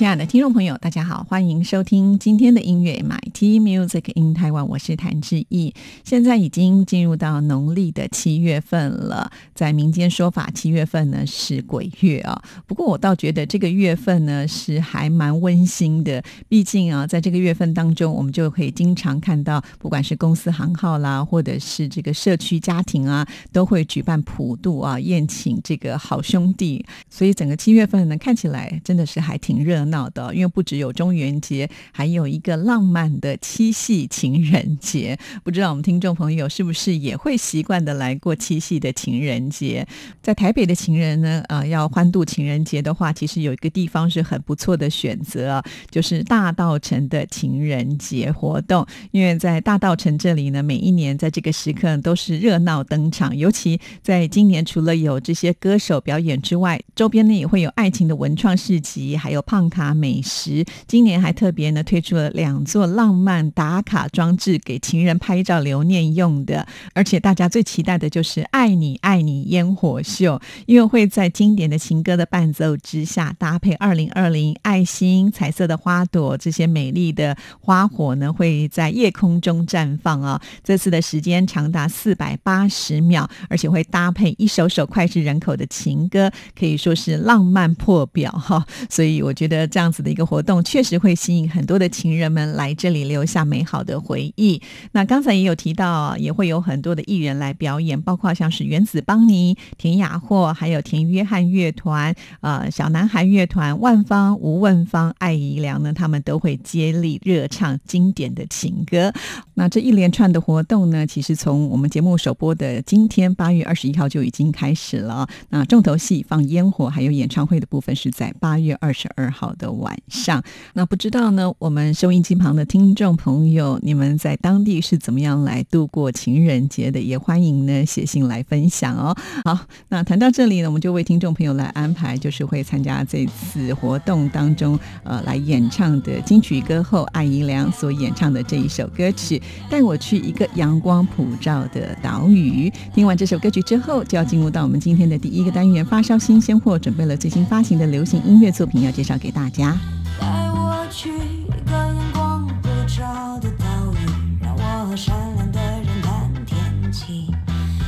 亲爱的听众朋友，大家好，欢迎收听今天的音乐 MIT Music in Taiwan，我是谭志毅。现在已经进入到农历的七月份了，在民间说法，七月份呢是鬼月啊。不过我倒觉得这个月份呢是还蛮温馨的，毕竟啊，在这个月份当中，我们就可以经常看到，不管是公司行号啦，或者是这个社区家庭啊，都会举办普渡啊，宴请这个好兄弟。所以整个七月份呢，看起来真的是还挺热。闹闹的，因为不只有中元节，还有一个浪漫的七夕情人节。不知道我们听众朋友是不是也会习惯的来过七夕的情人节？在台北的情人呢，呃，要欢度情人节的话，其实有一个地方是很不错的选择，就是大道城的情人节活动。因为在大道城这里呢，每一年在这个时刻都是热闹登场，尤其在今年，除了有这些歌手表演之外，周边呢也会有爱情的文创市集，还有胖卡。卡，美食今年还特别呢推出了两座浪漫打卡装置，给情人拍照留念用的。而且大家最期待的就是“爱你爱你”烟火秀，因为会在经典的情歌的伴奏之下，搭配二零二零爱心、彩色的花朵，这些美丽的花火呢会在夜空中绽放啊！这次的时间长达四百八十秒，而且会搭配一首首脍炙人口的情歌，可以说是浪漫破表哈。所以我觉得。这样子的一个活动，确实会吸引很多的情人们来这里留下美好的回忆。那刚才也有提到，也会有很多的艺人来表演，包括像是原子邦尼、田雅霍，还有田约翰乐团、呃小男孩乐团、万芳、吴问芳、艾怡良呢，他们都会接力热唱经典的情歌。那这一连串的活动呢，其实从我们节目首播的今天八月二十一号就已经开始了。那重头戏放烟火，还有演唱会的部分是在八月二十二号。的晚上，那不知道呢？我们收音机旁的听众朋友，你们在当地是怎么样来度过情人节的？也欢迎呢写信来分享哦。好，那谈到这里呢，我们就为听众朋友来安排，就是会参加这次活动当中呃来演唱的金曲歌后艾怡良所演唱的这一首歌曲《带我去一个阳光普照的岛屿》。听完这首歌曲之后，就要进入到我们今天的第一个单元——发烧新鲜货，准备了最新发行的流行音乐作品要介绍给大家。家。带我去一个阳光普照的岛屿，让我和善良的人谈天气。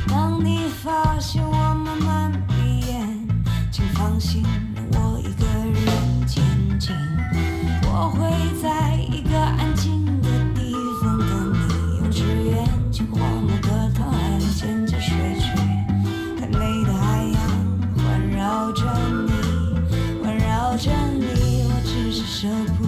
当你发现我慢慢闭眼，请放心，我一个人前进。我会 shall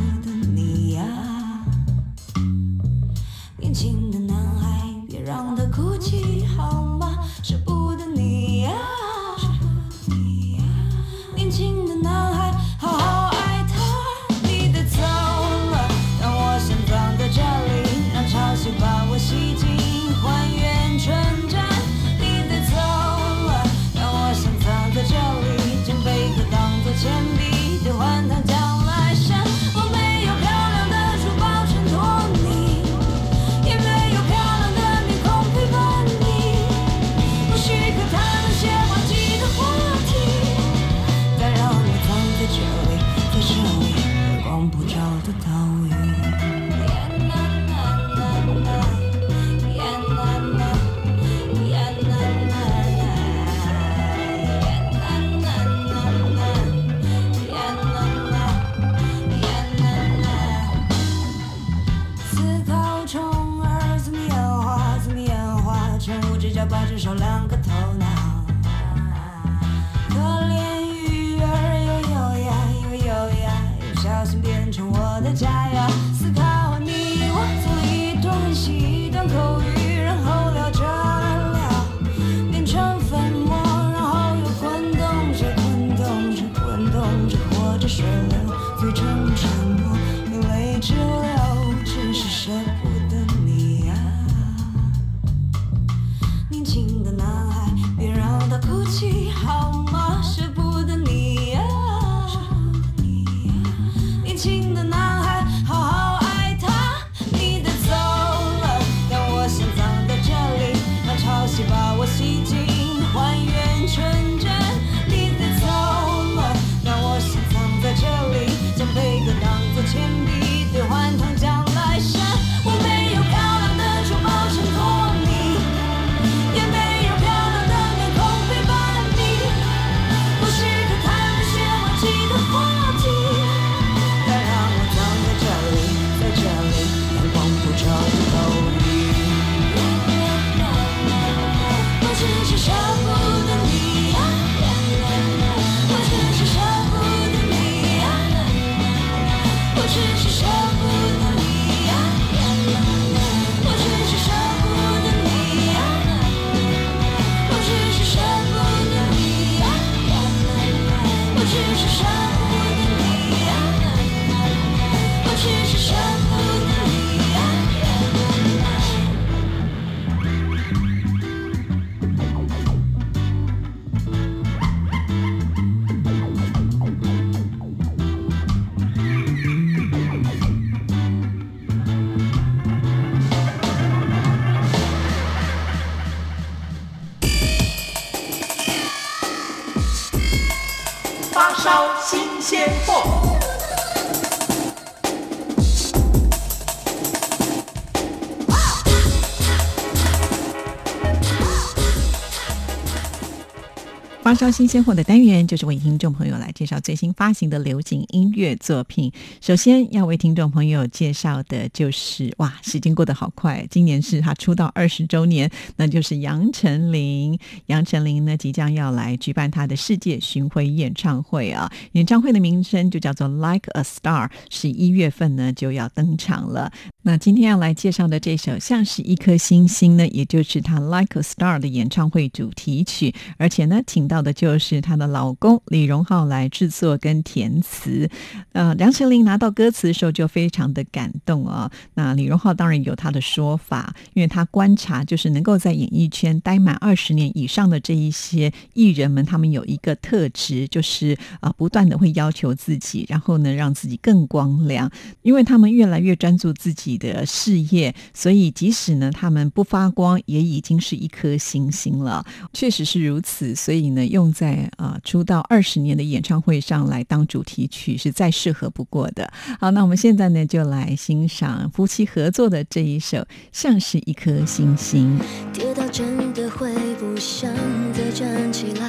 发烧新鲜货的单元，就是为听众朋友来介绍最新发行的流行音乐作品。首先要为听众朋友介绍的就是，哇，时间过得好快，今年是他出道二十周年，那就是杨丞琳。杨丞琳呢，即将要来举办他的世界巡回演唱会啊，演唱会的名称就叫做《Like a Star》，十一月份呢就要登场了。那今天要来介绍的这首《像是一颗星星》呢，也就是他《Like a Star》的演唱会主题曲，而且呢，请到到的就是她的老公李荣浩来制作跟填词。呃，杨丞琳拿到歌词的时候就非常的感动啊、那李荣浩当然有他的说法，因为他观察就是能够在演艺圈待满二十年以上的这一些艺人们，他们有一个特质，就是啊、不断的会要求自己，然后呢让自己更光亮，因为他们越来越专注自己的事业，所以即使呢他们不发光，也已经是一颗星星了。确实是如此，所以呢，用在啊、出道二十年的演唱会上来当主题曲是再适合不过的。好，那我们现在呢就来欣赏夫妻合作的这一首《像是一颗星星》。跌倒真的会不想再站起来，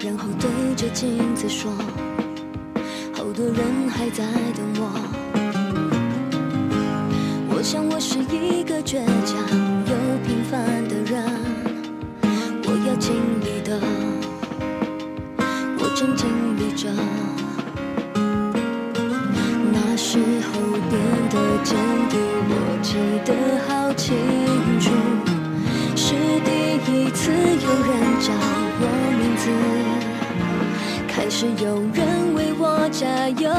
然后对着镜子说，好多人还在等我。我想我是一个倔强又平凡经历，的，我正经历着。那时候变得坚定，我记得好清楚，是第一次有人叫我名字，开始有人为我加油，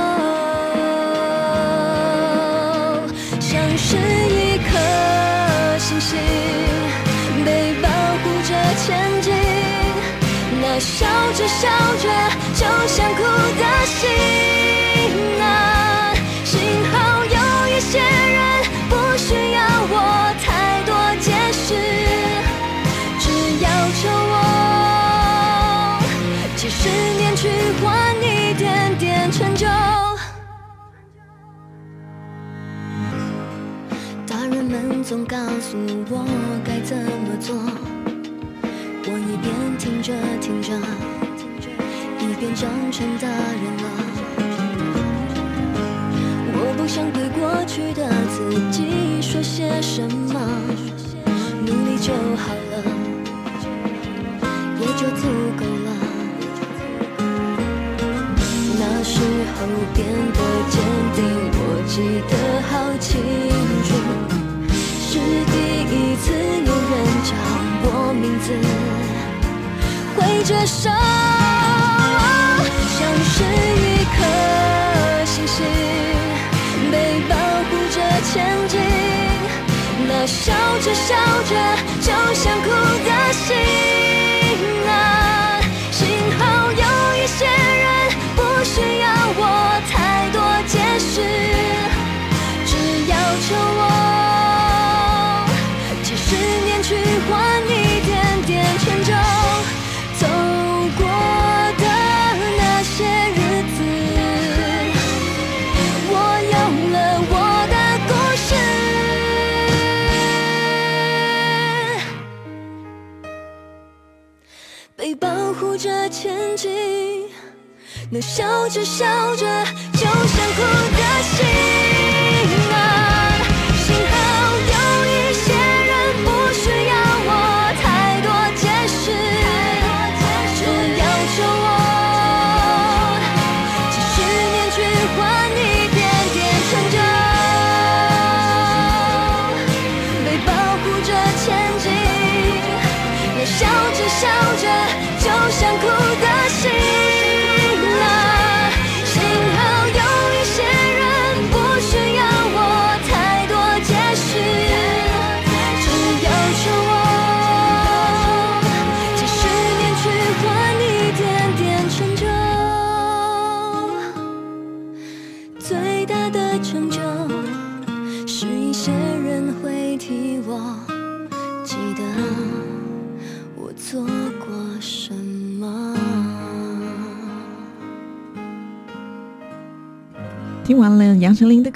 像是一颗星星那笑着笑着就想哭的心啊，幸好有一些人不需要我太多解释，只要求我几十年去换一点点成就。大人们总告诉我该怎么做。我一边听着听着，一边长成大人了。我不想对过去的自己说些什么，努力就好了，也就足够了。那时候变得坚定，我记得好清楚。是第一次有人叫我名字，挥着手，像是一颗星星被保护着前进。那笑着笑着就想哭的心啊，幸好有一些人不需要我太多解释。只要求我笑着笑着就想哭的心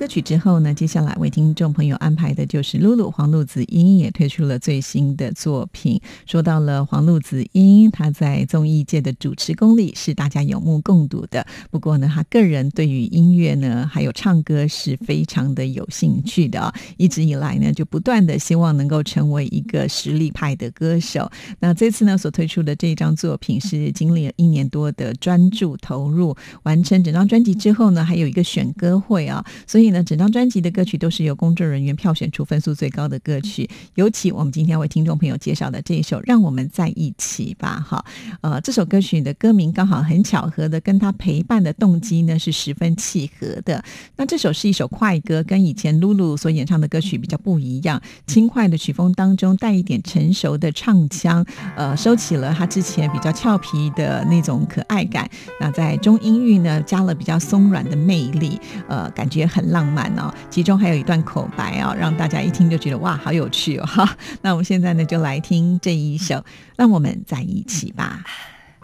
歌曲之后呢，接下来为听众朋友安排的就是露露黄露子英也推出了最新的作品。说到了黄露子英，她在综艺界的主持功力是大家有目共睹的。不过呢，她个人对于音乐呢，还有唱歌是非常的有兴趣的。一直以来呢，就不断的希望能够成为一个实力派的歌手。那这次呢，所推出的这一张作品是经历了一年多的专注投入，完成整张专辑之后呢，还有一个选。歌会啊，所以呢，整张专辑的歌曲都是由工作人员票选出分数最高的歌曲。尤其我们今天为听众朋友介绍的这一首《让我们在一起吧》哈，呃，这首歌曲的歌名刚好很巧合的跟他陪伴的动机呢是十分契合的。那这首是一首快歌，跟以前露露所演唱的歌曲比较不一样，轻快的曲风当中带一点成熟的唱腔，呃，收起了他之前比较俏皮的那种可爱感。那在中音域呢，加了比较松软的魅力。呃，感觉很浪漫哦，其中还有一段口白哦，让大家一听就觉得哇，好有趣哦哈。那我们现在呢，就来听这一首《让我们在一起吧》。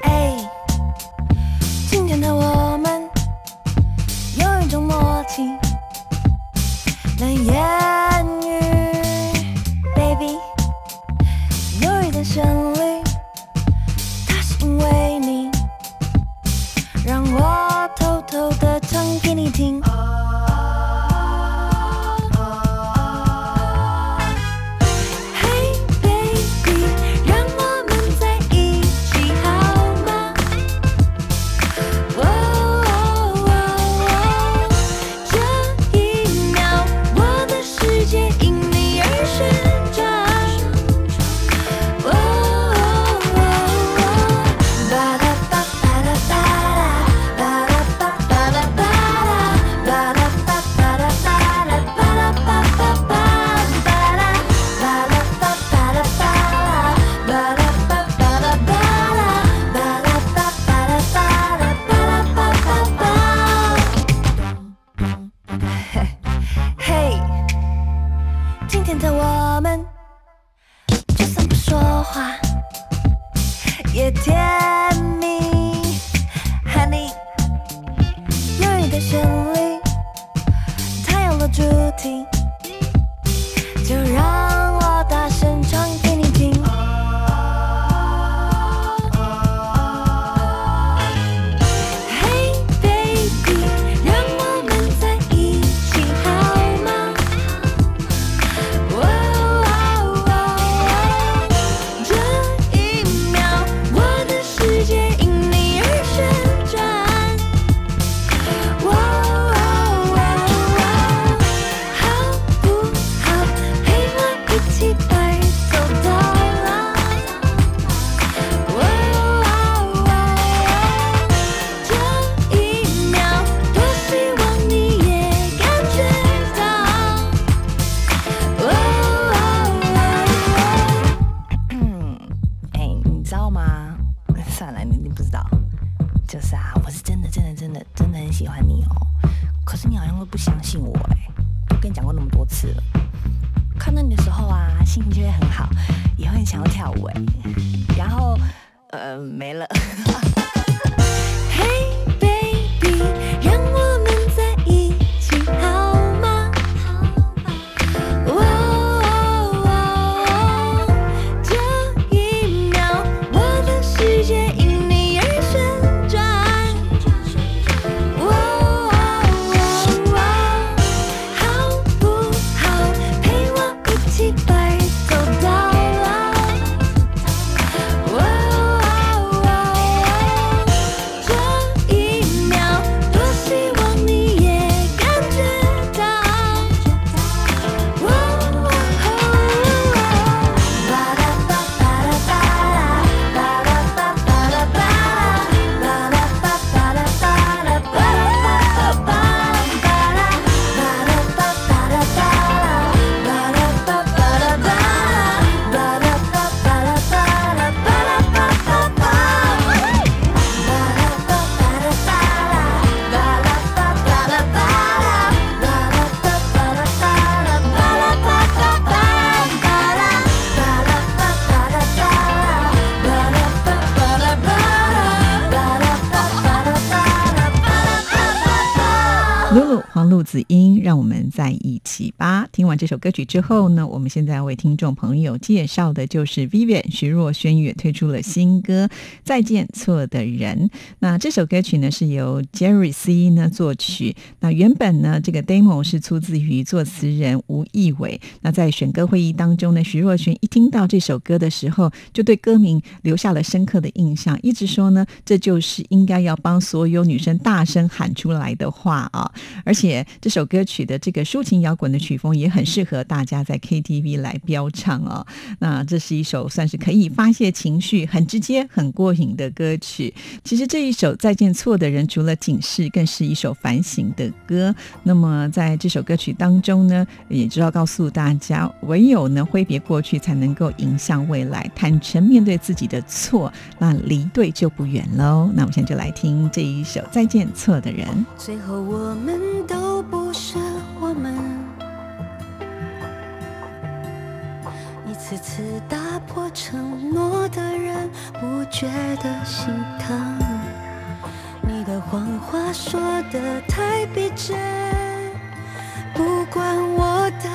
哎，今天的我们有一种默契，难言语，baby，有一点旋律，它是因为你让我偷偷的唱给你听。可是你好像都不相信我哎，都跟你讲过那么多次了。看到你的时候啊，心情就会很好，也会很想要跳舞哎。然后，呃，没了。陆子英，让我们在一起吧。听完这首歌曲之后呢，我们现在为听众朋友介绍的就是 Vivian 徐若瑄也推出了新歌《再见错的人》。那这首歌曲呢是由 Jerry C 呢作曲。那原本呢这个 demo 是出自于作词人吴亦伟。那在选歌会议当中呢，徐若瑄一听到这首歌的时候，就对歌名留下了深刻的印象，一直说呢这就是应该要帮所有女生大声喊出来的话啊。而且这首歌曲的这个抒情摇滚的曲风也很适合大家在 KTV 来飙唱哦。那这是一首算是可以发泄情绪、很直接、很过瘾的歌曲。其实这一首《再见错的人》除了警示，更是一首反省的歌。那么在这首歌曲当中呢，也知道告诉大家，唯有呢挥别过去，才能够迎向未来，坦诚面对自己的错，那离对就不远喽。那我们现在就来听这一首《再见错的人》。最后我们都不是我们，一次次打破承诺的人，不觉得心疼。你的谎话说的太逼真，不管我的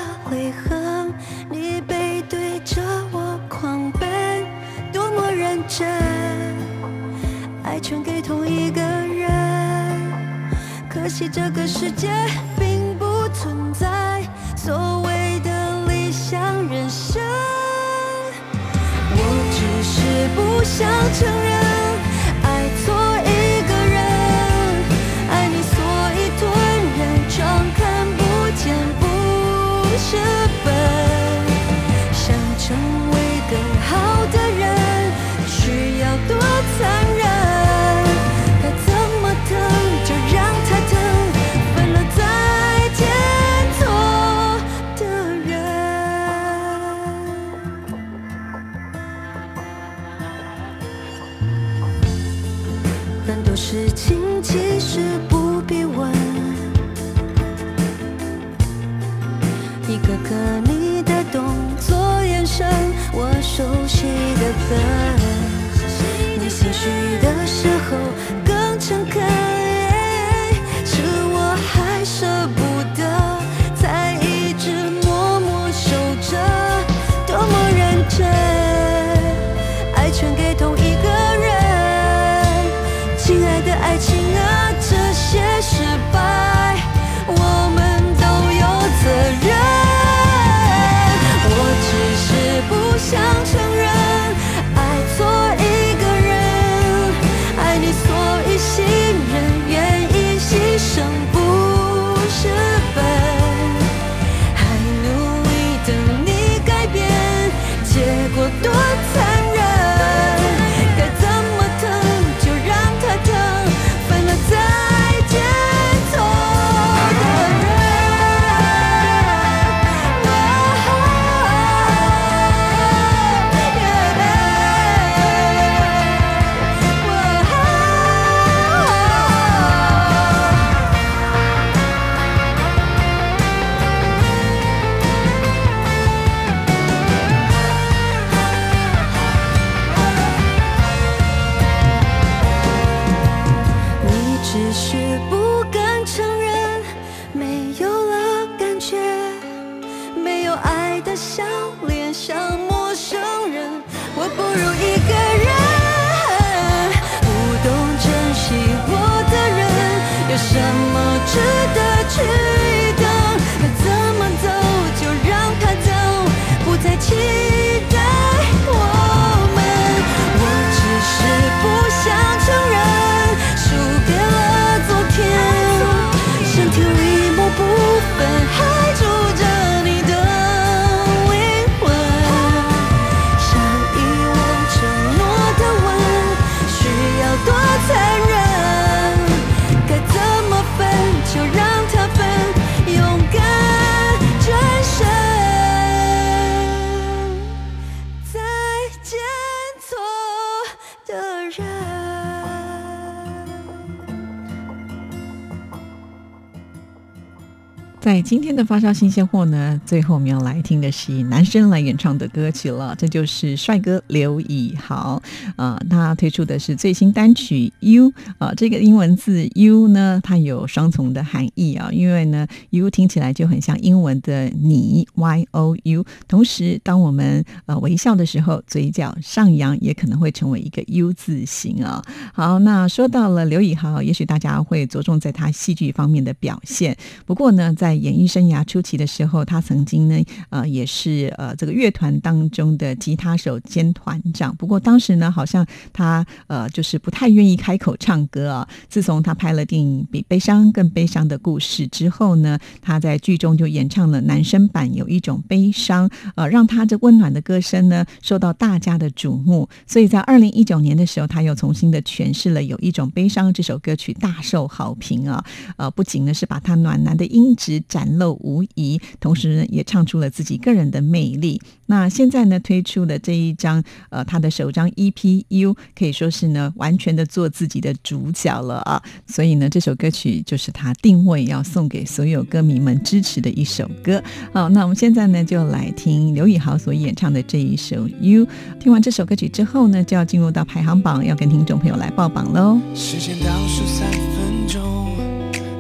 今天的发烧新鲜货呢，最后我们要来听的是男生来演唱的歌曲了，这就是帅哥刘以豪啊、他推出的是最新单曲《U》啊、这个英文字 U 呢，它有双重的含义啊，因为呢，U 听起来就很像英文的你 “Y O U”，同时当我们呃微笑的时候，嘴角上扬也可能会成为一个 U 字形啊。好，那说到了刘以豪，也许大家会着重在他戏剧方面的表现。不过呢，在演演艺生涯初期的时候，他曾经呢，呃，也是呃这个乐团当中的吉他手兼团长。不过当时呢，好像他呃就是不太愿意开口唱歌啊。自从他拍了电影《比悲伤更悲伤的故事》之后呢，他在剧中就演唱了男声版《有一种悲伤》，呃，让他这温暖的歌声呢受到大家的瞩目。所以在二零一九年的时候，他又重新的诠释了《有一种悲伤》这首歌曲，大受好评啊。呃，不仅呢是把他暖男的音质展展露无遗，同时呢也唱出了自己个人的魅力。那现在呢推出的这一张呃他的首张 EP《U》，可以说是呢完全的做自己的主角了啊。所以呢这首歌曲就是他定位要送给所有歌迷们支持的一首歌。好，那我们现在呢就来听刘以豪所演唱的这一首《U》。听完这首歌曲之后呢，就要进入到排行榜，要跟听众朋友来报榜喽。时间倒数三分钟，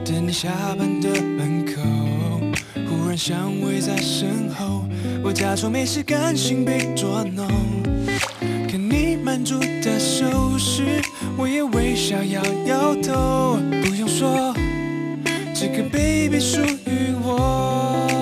等你下班的门口，忽然香味在身后，我假装没事，甘心被捉弄。看你满足的手势，我也微笑摇摇头。不用说，这个 baby 属于我。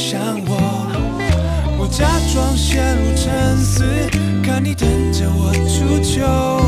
想我。我假装陷入沉思，看你等着我出糗，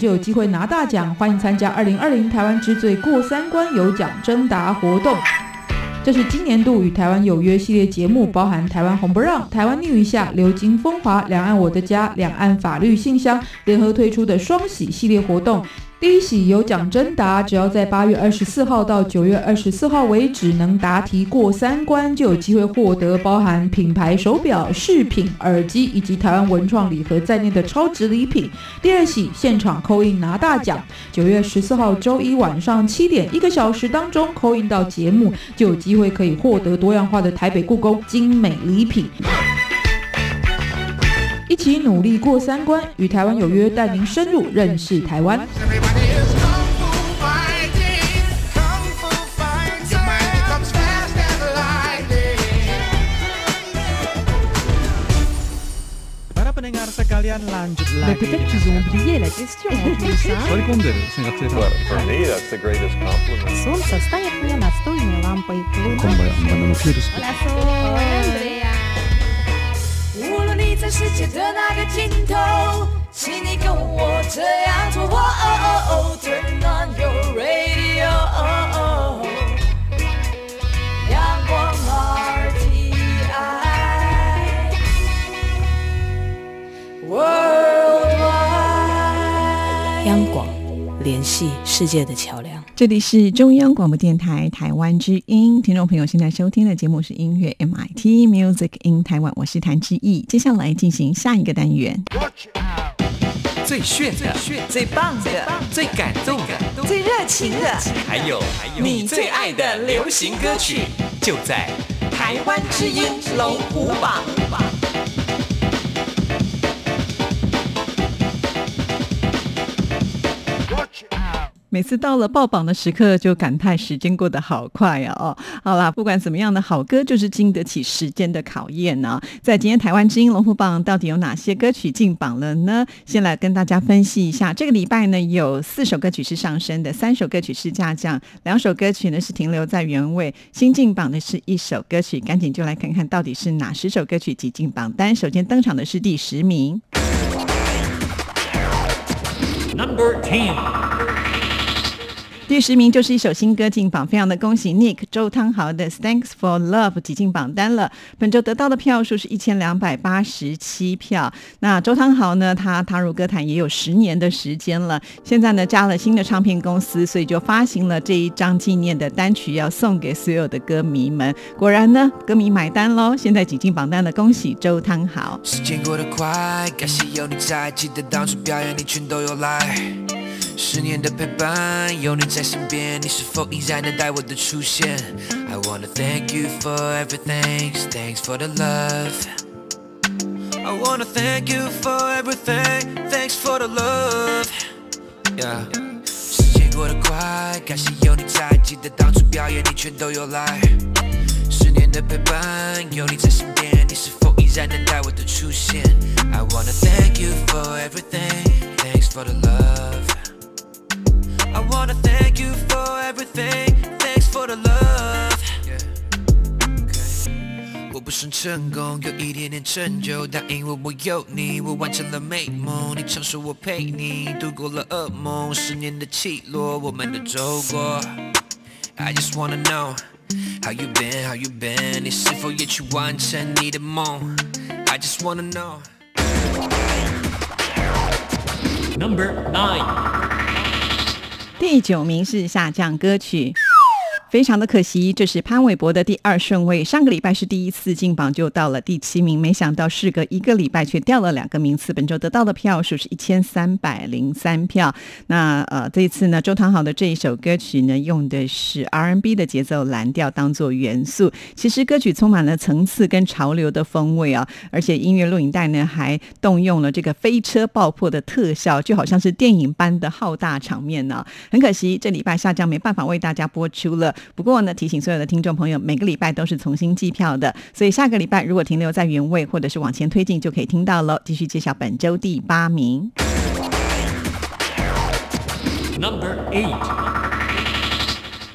就有机会拿大奖，欢迎参加二零二零台湾之最过三关有奖征答活动。这是今年度与台湾有约系列节目，包含台湾红不让、台湾逆一下、流金风华、两岸我的家、两岸法律信箱联合推出的双喜系列活动。第一喜有奖征答，只要在八月二十四号到九月二十四号为止能答题过三关，就有机会获得包含品牌手表、饰品、耳机以及台湾文创礼盒在内的超值礼品。第二喜现场扣印拿大奖，九月十四号周一晚上七点，一个小时当中扣印到节目，就有机会可以获得多样化的台北故宫精美礼品。一起努力过三关，与台湾有约，带您深入认识台湾。 Everybody is kung fu fighting, kung fu fighting. Your mind becomes fast as lightning. Para pendengar sekalian lanjut Mais lagi. peut-être qu'ils ont oublié la question en plus. hein. 取り込んでる생각してた For me, that's the greatest compliment. Солнце стоит мне настольной лампой. 今 在世界的那个尽头，请你跟我这样做。哦哦哦，Turn on your radio，阳光 RTI。哦。联系世界的桥梁。这里是中央广播电台台湾之音，听众朋友现在收听的节目是音乐 MIT Music in Taiwan，我是谭志毅。接下来进行下一个单元，最炫的、最棒的、最感动的，最热情的还有你最爱的流行歌曲，就在台湾之音龙虎榜。每次到了爆榜的时刻，就感叹时间过得好快啊！哦，好啦，不管怎么样的好歌，就是经得起时间的考验呢、在今天台湾之音龙虎榜，到底有哪些歌曲进榜了呢？先来跟大家分析一下，这个礼拜呢，有四首歌曲是上升的，三首歌曲是下降，两首歌曲呢是停留在原位。新进榜的是一首歌曲，赶紧就来看看到底是哪十首歌曲挤进榜单。首先登场的是第十名。Number Ten。第十名就是一首新歌进榜，非常的恭喜 Nick 周汤豪的《Thanks for Love》挤进榜单了。本周得到的票数是一千两百八十七票。那周汤豪呢，他踏入歌坛也有十年的时间了，现在呢加了新的唱片公司，所以就发行了这一张纪念的单曲，要送给所有的歌迷们。果然呢，歌迷买单喽！现在挤进榜单的，恭喜周汤豪。时间过得快，感谢有你在，记得当初表演你全都有来。十年的陪伴，有你在身边，你是否依然等待我的出现？I wanna thank you for everything, thanks for the love. I wanna thank you for everything, thanks for the love. Yeah. 时间过得快，感谢有你在，记得当初表演你全都有来。十年的陪伴，有你在身边，你是否依然等待我的出现？I wanna thank you for everything, everything, thanks for the love. Yeah. Okay. 我不算成功，有一点点成就，但因为我有你，我完成了美梦。你常说我陪你度过了噩梦，十年的起落，我们都走过。I just wanna know how you been, how you been，你是否也去完成你的梦？I just wanna know。Number Nine。第九名是下降歌曲。非常的可惜，这是潘玮柏的第二顺位。上个礼拜是第一次进榜，就到了第七名，没想到事隔一个礼拜却掉了两个名次。本周得到的票数是一千三百零三票。那呃，这一次呢，周汤豪的这一首歌曲呢，用的是 R&B 的节奏蓝调当做元素。其实歌曲充满了层次跟潮流的风味啊，而且音乐录影带呢还动用了这个飞车爆破的特效，就好像是电影般的浩大场面呢、很可惜，这礼拜下降没办法为大家播出了。不过呢，提醒所有的听众朋友，每个礼拜都是重新计票的，所以下个礼拜如果停留在原位或者是往前推进，就可以听到喽。继续揭晓本周第八名。Number Eight。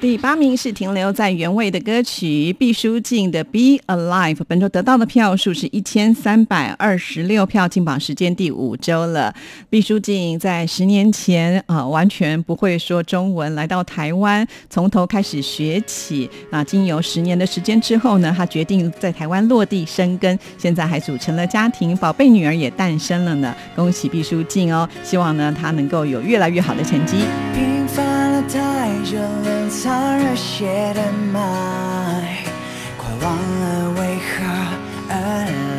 第八名是停留在原位的歌曲毕书尽的《Be Alive》，本周得到的票数是一千三百二十六票，进榜时间第五周了。毕书尽在十年前啊、完全不会说中文，来到台湾，从头开始学起啊。经由十年的时间之后呢，他决定在台湾落地生根，现在还组成了家庭，宝贝女儿也诞生了呢。恭喜毕书尽哦！希望呢他能够有越来越好的成绩。了太久，冷藏热血的脉，快忘了为何而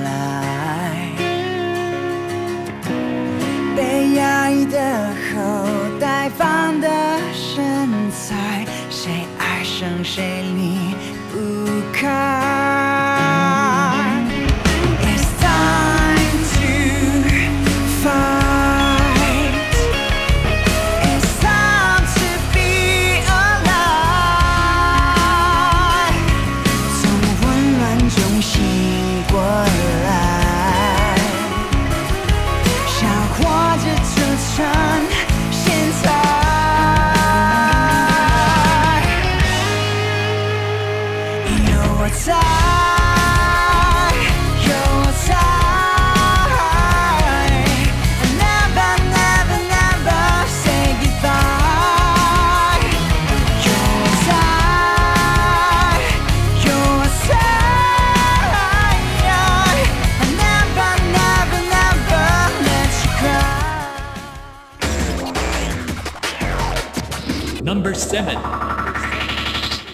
来。被压抑的后，待放的身材，谁爱上谁离不开。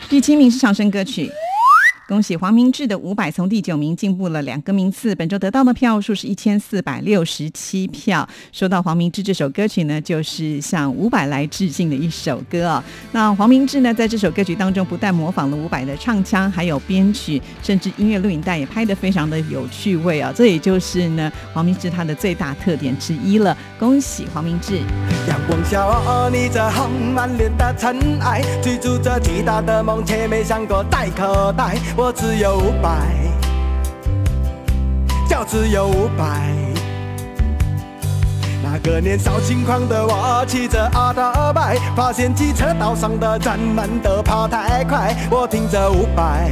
第七名是长生歌曲。恭喜黄明志的五百从第九名进步了两个名次，本周得到的票数是一千四百六十七票。说到黄明志这首歌曲呢，就是向五百来致敬的一首歌哦。那黄明志呢，在这首歌曲当中，不但模仿了五百的唱腔，还有编曲，甚至音乐录影带也拍得非常的有趣味啊、这也就是呢，黄明志他的最大特点之一了。恭喜黄明志！阳光下，哦你这红满脸的尘埃，追逐着巨大的梦，却没想过带口袋。我只有五百，就只有五百。那个年少轻狂的我，骑着阿达拜，发现机车道上的人们都跑太快，我听着五百，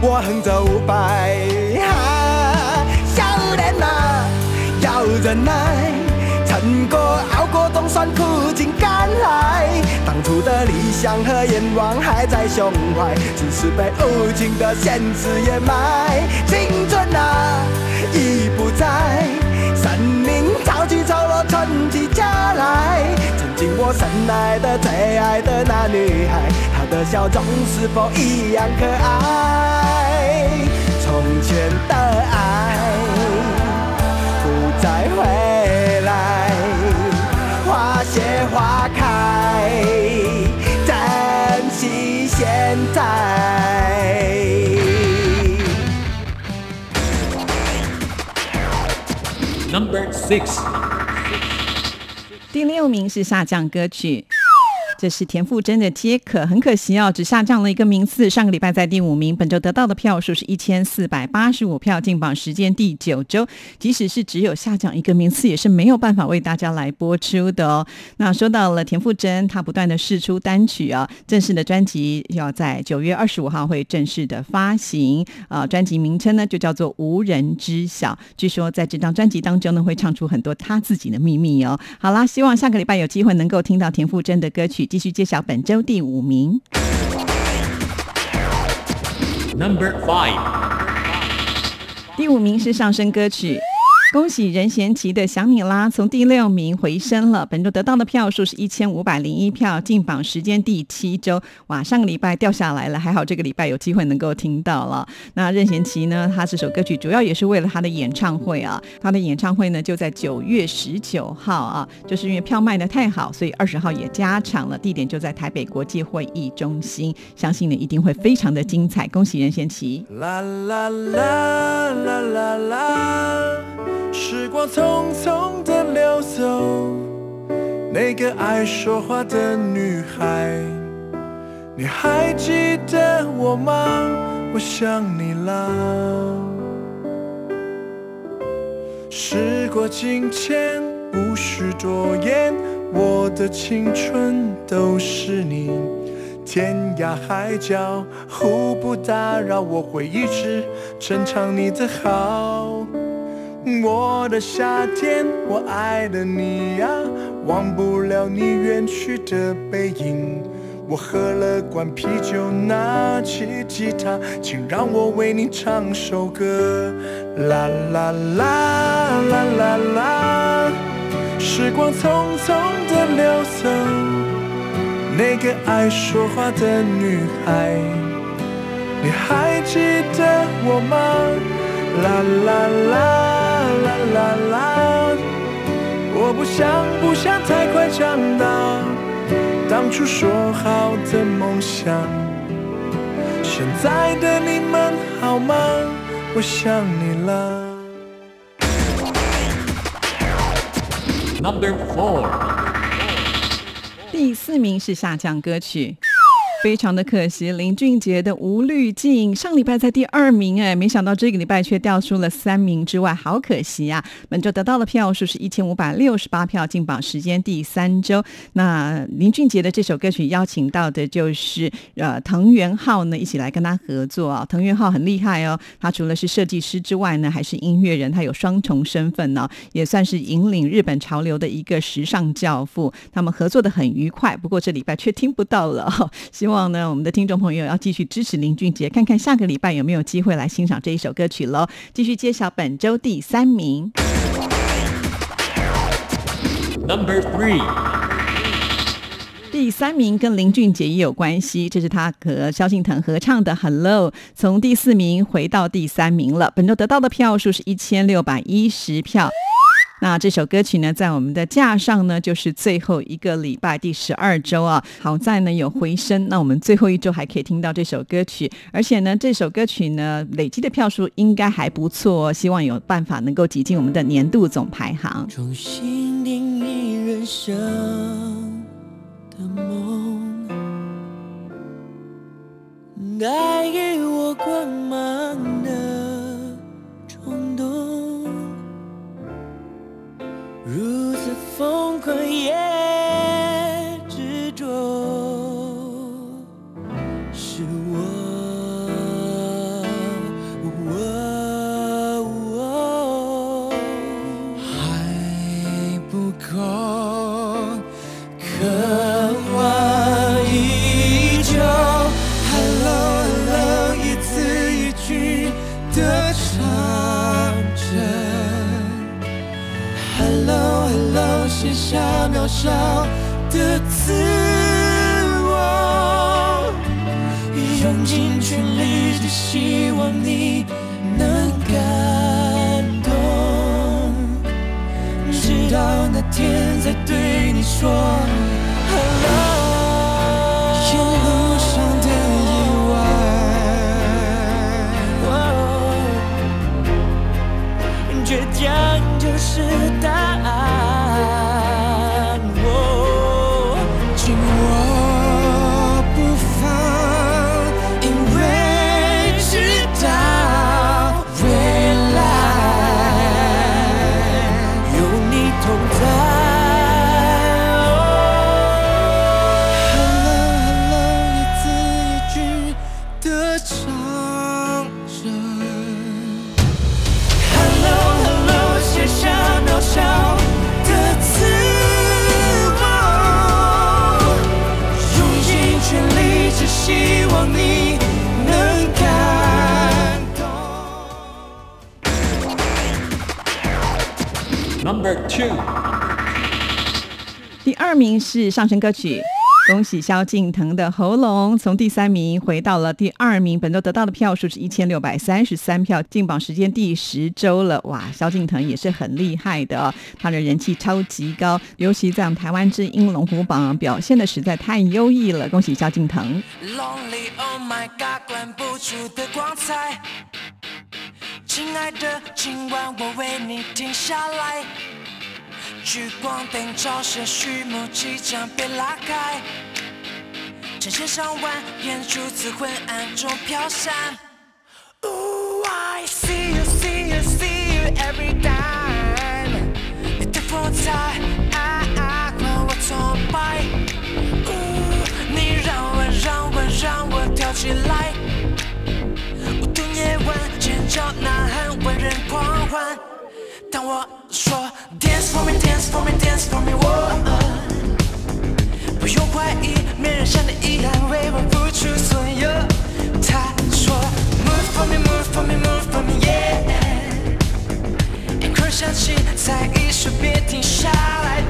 我哼着伍佰。啊少年啊，要忍耐，撑过熬过冬酸苦尽甘来。当初的理想和愿望还在胸怀，只是被无情的现实掩埋。青春啊，已不在，生命潮起潮落，春季家来。曾经我深爱的、最爱的那女孩，她的笑容是否一样可爱？从前的爱不再回来，花谢花开，Number six. 第六名是下降歌曲。这是田馥甄的《皆可》，很可惜哦，只下降了一个名次。上个礼拜在第五名，本周得到的票数是一千四百八十五票，进榜时间第九周。即使是只有下降一个名次，也是没有办法为大家来播出的哦。那说到了田馥甄，她不断的试出单曲啊，正式的专辑要在九月二十五号会正式的发行啊，专辑名称呢就叫做《无人知晓》。据说在这张专辑当中呢，会唱出很多她自己的秘密哦。好啦，希望下个礼拜有机会能够听到田馥甄的歌曲。继续揭晓本周第五名。Number five. 第五名是上升歌曲。恭喜任贤齐的《想你啦》从第六名回升了，本周得到的票数是一千五百零一票，进榜时间第七周。哇，上个礼拜掉下来了，还好这个礼拜有机会能够听到了。那任贤齐呢，他这首歌曲主要也是为了他的演唱会啊，他的演唱会呢就在九月十九号啊，就是因为票卖的太好，所以二十号也加场了，地点就在台北国际会议中心，相信呢一定会非常的精彩。恭喜任贤齐！啦啦啦啦啦啦，时光匆匆的流走，那个爱说话的女孩，你还记得我吗？我想你啦。时过境迁，无需多言，我的青春都是你。天涯海角互不打扰，我会一直珍藏你的好。我的夏天，我爱的你呀、忘不了你远去的背影。我喝了罐啤酒，拿起吉他，请让我为你唱首歌。啦啦啦啦啦啦，时光匆匆的流走，那个爱说话的女孩，你还记得我吗？啦啦啦啦啦啦，我不想不想太快长大，当初说好的梦想，现在的你们好吗？我想你了。Number four，第四名是下降歌曲。非常的可惜，林俊杰的《无滤镜》上礼拜在第二名，哎，没想到这个礼拜却掉出了三名之外，好可惜啊！本周得到的票数是一千五百六十八票，进榜时间第三周。那林俊杰的这首歌曲邀请到的就是呃藤原浩呢，一起来跟他合作啊。藤原浩很厉害哦，他除了是设计师之外呢，还是音乐人，他有双重身份呢、也算是引领日本潮流的一个时尚教父。他们合作的很愉快，不过这礼拜却听不到了、希望呢，我们的听众朋友要继续支持林俊杰，看看下个礼拜有没有机会来欣赏这一首歌曲喽。继续揭晓本周第三名。Number three，第三名跟林俊杰也有关系，这是他和萧敬腾合唱的《Hello》，从第四名回到第三名了。本周得到的票数是一千六百一十票。那这首歌曲呢，在我们的架上呢，就是最后一个礼拜第十二周啊。好在呢有回声，那我们最后一周还可以听到这首歌曲，而且呢，这首歌曲呢累积的票数应该还不错、希望有办法能够挤进我们的年度总排行。重新定义人生的梦，带给我光芒疯狂也少的自我。用尽全力，只希望你能感动。直到那天再对你说是上升歌曲。恭喜萧敬腾的《喉咙》从第三名回到了第二名，本周得到的票数是一千六百三十三票，进榜时间第十周了。哇，萧敬腾也是很厉害的，他的人气超级高，尤其在我们台湾之音龙虎榜表现的实在太优异了。恭喜萧敬腾！Lonely, oh my god，关不住的光彩。亲爱的，今晚我为你停下来。聚光灯照射，序幕即将被拉开，成千上万眼珠子昏暗中飘散。Oh, I see you, see you, see you every time。你的风采，啊啊，管我崇拜。Oh, 你让我让我让我跳起来。舞动夜晚，尖叫呐喊，万人狂欢。当我。说 Dance for me, dance for me, dance for me，我不用怀疑，没人像你一样为我付出所有。他说 Move for me, move for me, move for me, yeah。音乐响起，再一首别停下来。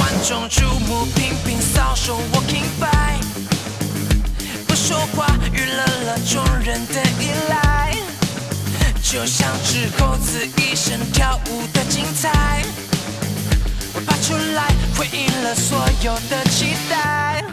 万众瞩目，频频扫手，Walking by，不说话，娱乐了众人的依赖，就像只猴子一生跳舞的精彩，我拔出来，回应了所有的期待。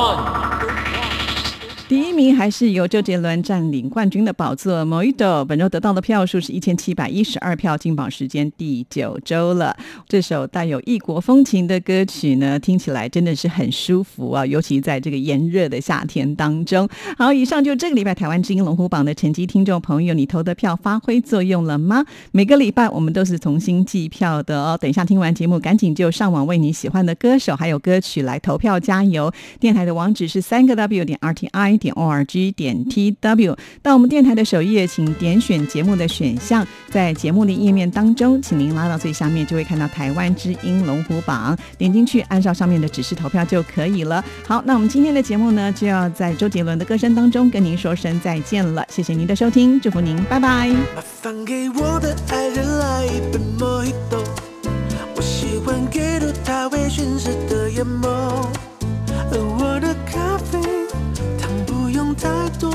one。第一名还是由周杰伦占领冠军的宝座，《Mojito》本周得到的票数是一千七百一十二票，进榜时间第九周了。这首带有异国风情的歌曲呢，听起来真的是很舒服啊，尤其在这个炎热的夏天当中。好，以上就这个礼拜台湾之音龙虎榜的成绩，听众朋友，你投的票发挥作用了吗？每个礼拜我们都是重新计票的哦。等一下听完节目，赶紧就上网为你喜欢的歌手还有歌曲来投票加油。电台的网址是三个 W 点 RTI。点 O org 点 tw 到我们电台的首页，请点选节目的选项，在节目的页面当中，请您拉到最下面，就会看到台湾之音龙虎榜，点进去，按照上面的指示投票就可以了。好，那我们今天的节目呢，就要在周杰伦的歌声当中跟您说声再见了，谢谢您的收听，祝福您，拜拜。麻烦给我的爱人来一杯 Mojito，我喜欢阅读它微醺时的眼眸，而我的咖啡。太多，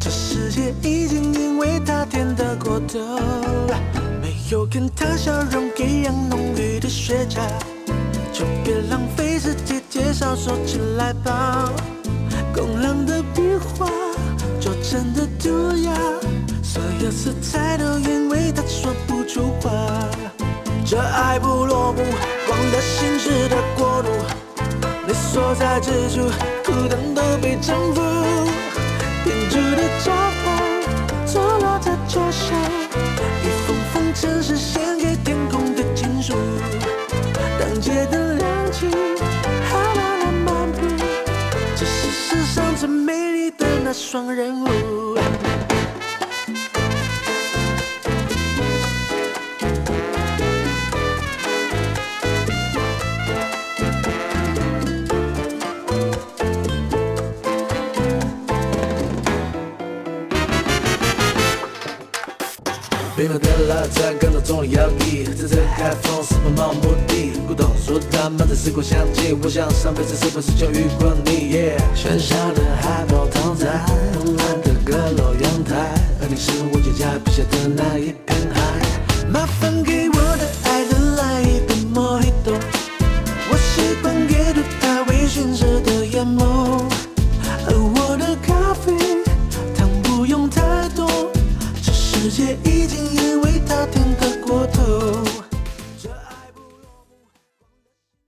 这世界已经因为他甜得过头。没有跟他笑容一样浓郁的雪茄，就别浪费时间介绍，收起来吧。工郎的笔画就真的涂鸦，所有色彩都因为他说不出话。这爱不落幕，光的心事的国度，你所在之处，孤单都被征服。编织的招牌，错落在桌上，一封封城市献给天空的情书。当街灯亮起，还慢慢漫步，这是世上最美丽的那双人舞。拉赞感到重力摇曳，在这海风是否漫无目的？古董书他们在时光相近，我想上辈子是不是就遇过你？Yeah，喧嚣的海报躺在慵懒的阁楼阳台，而你是我脚下笔下的那一片海。